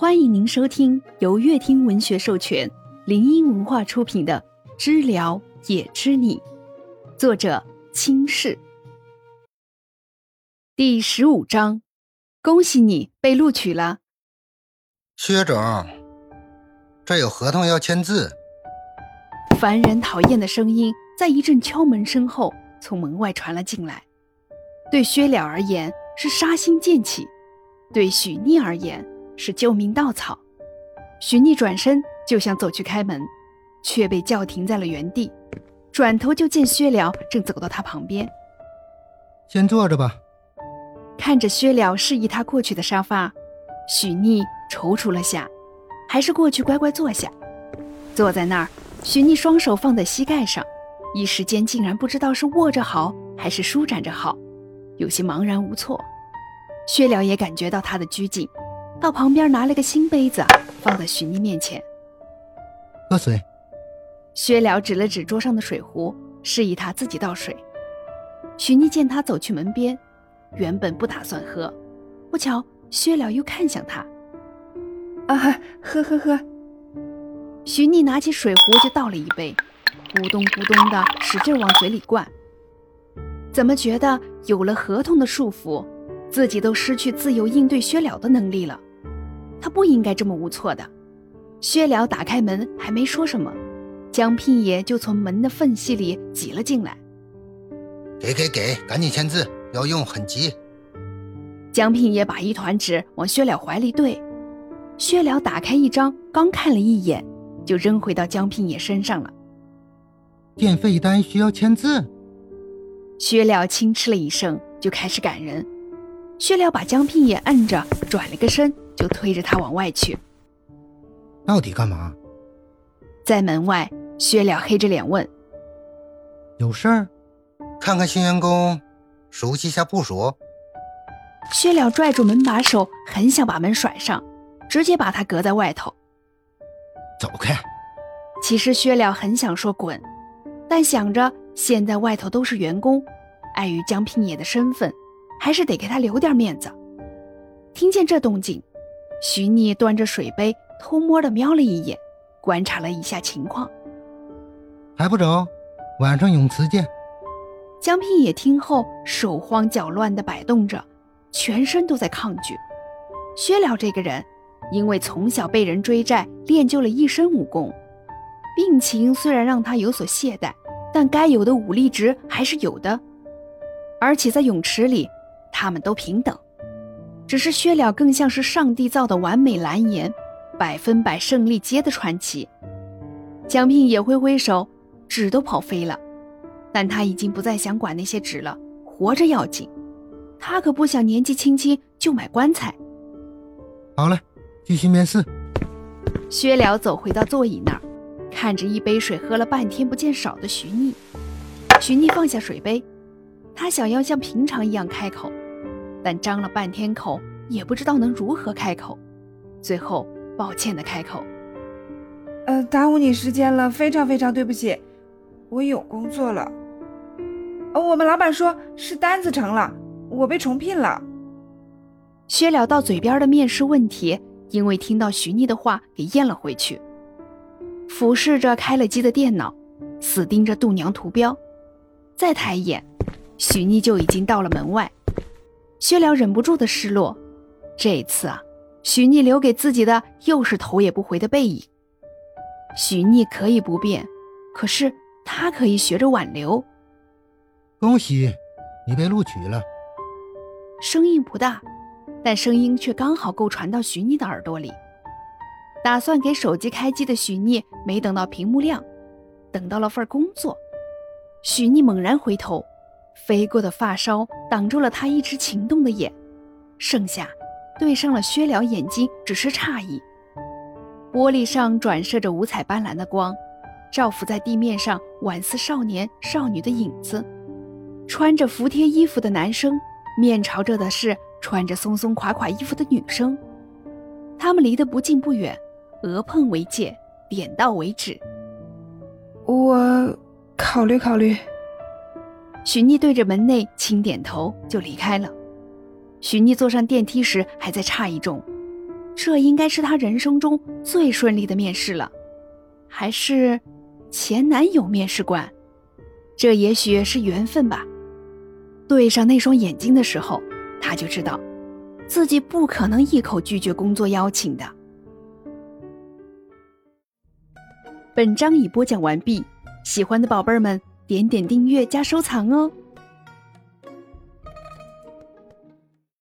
欢迎您收听由乐听文学授权、林音文化出品的《知了也知你》，作者清世。第十五章，恭喜你被录取了。薛总，这有合同要签字。烦人讨厌的声音在一阵敲门声后从门外传了进来。对薛了而言是杀心渐起，对许逆而言。是救命稻草，许逆转身就想走去开门，却被叫停在了原地。转头就见薛了正走到他旁边，先坐着吧。看着薛了示意他过去的沙发，许逆踌躇了下，还是过去乖乖坐下。坐在那儿，许逆双手放在膝盖上，一时间竟然不知道是握着好还是舒展着好，有些茫然无措。薛了也感觉到他的拘谨。到旁边拿了个新杯子，放在许妮面前，喝水。薛了指了指桌上的水壶，示意他自己倒水。许妮见他走去门边，原本不打算喝，不巧薛了又看向他，啊，喝喝喝。许妮拿起水壶就倒了一杯，咕咚咕咚的使劲往嘴里灌。怎么觉得有了合同的束缚，自己都失去自由应对薛了的能力了？他不应该这么无措的。薛了打开门，还没说什么，江聘也就从门的缝隙里挤了进来。给给给，赶紧签字，要用，很急。江聘也把一团纸往薛了怀里怼。薛了打开一张，刚看了一眼，就扔回到江聘也身上了。电费单需要签字。薛了轻嗤了一声，就开始赶人。薛了把江聘也摁着，转了个身。就推着他往外去。到底干嘛？在门外，薛了黑着脸问：“有事儿？看看新员工，熟悉下部署。”薛了拽住门把手，很想把门甩上，直接把他隔在外头。走开！其实薛了很想说滚，但想着现在外头都是员工，碍于江聘野的身份，还是得给他留点面子。听见这动静。徐逆端着水杯，偷摸的瞄了一眼，观察了一下情况。还不走？晚上泳池见。江聘也听后，手慌脚乱的摆动着，全身都在抗拒。薛了这个人，因为从小被人追债，练就了一身武功，病情虽然让他有所懈怠，但该有的武力值还是有的。而且在泳池里，他们都平等。只是薛了更像是上帝造的完美蓝颜，百分百胜利街的传奇。蒋聘也挥挥手，纸都跑飞了，但他已经不再想管那些纸了，活着要紧。他可不想年纪轻轻就买棺材。好了，继续面试。薛了走回到座椅那儿，看着一杯水喝了半天不见少的徐逆。徐逆放下水杯，他想要像平常一样开口。但张了半天口，也不知道能如何开口，最后抱歉的开口：“呃，耽误你时间了，非常非常对不起，我有工作了。哦，我们老板说是单子成了，我被重聘了。”薛了到嘴边的面试问题，因为听到徐妮的话给咽了回去，俯视着开了机的电脑，死盯着度娘图标，再抬眼，徐妮就已经到了门外。薛了忍不住的失落，这一次啊，许逆留给自己的又是头也不回的背影。许逆可以不变，可是他可以学着挽留。恭喜，你被录取了。声音不大，但声音却刚好够传到许逆的耳朵里。打算给手机开机的许逆，没等到屏幕亮，等到了份工作。许逆猛然回头。飞过的发梢挡住了他一直情动的眼，剩下对上了薛了眼睛，只是诧异。玻璃上转射着五彩斑斓的光，照拂在地面上，宛似少年少女的影子。穿着服帖衣服的男生，面朝着的是穿着松松垮垮衣服的女生，他们离得不近不远，额碰为界，点到为止。我考虑考虑。许妮对着门内轻点头，就离开了。许妮坐上电梯时，还在诧异中，这应该是他人生中最顺利的面试了，还是前男友面试官？这也许是缘分吧。对上那双眼睛的时候，他就知道，自己不可能一口拒绝工作邀请的。本章已播讲完毕，喜欢的宝贝儿们点点订阅加收藏哦。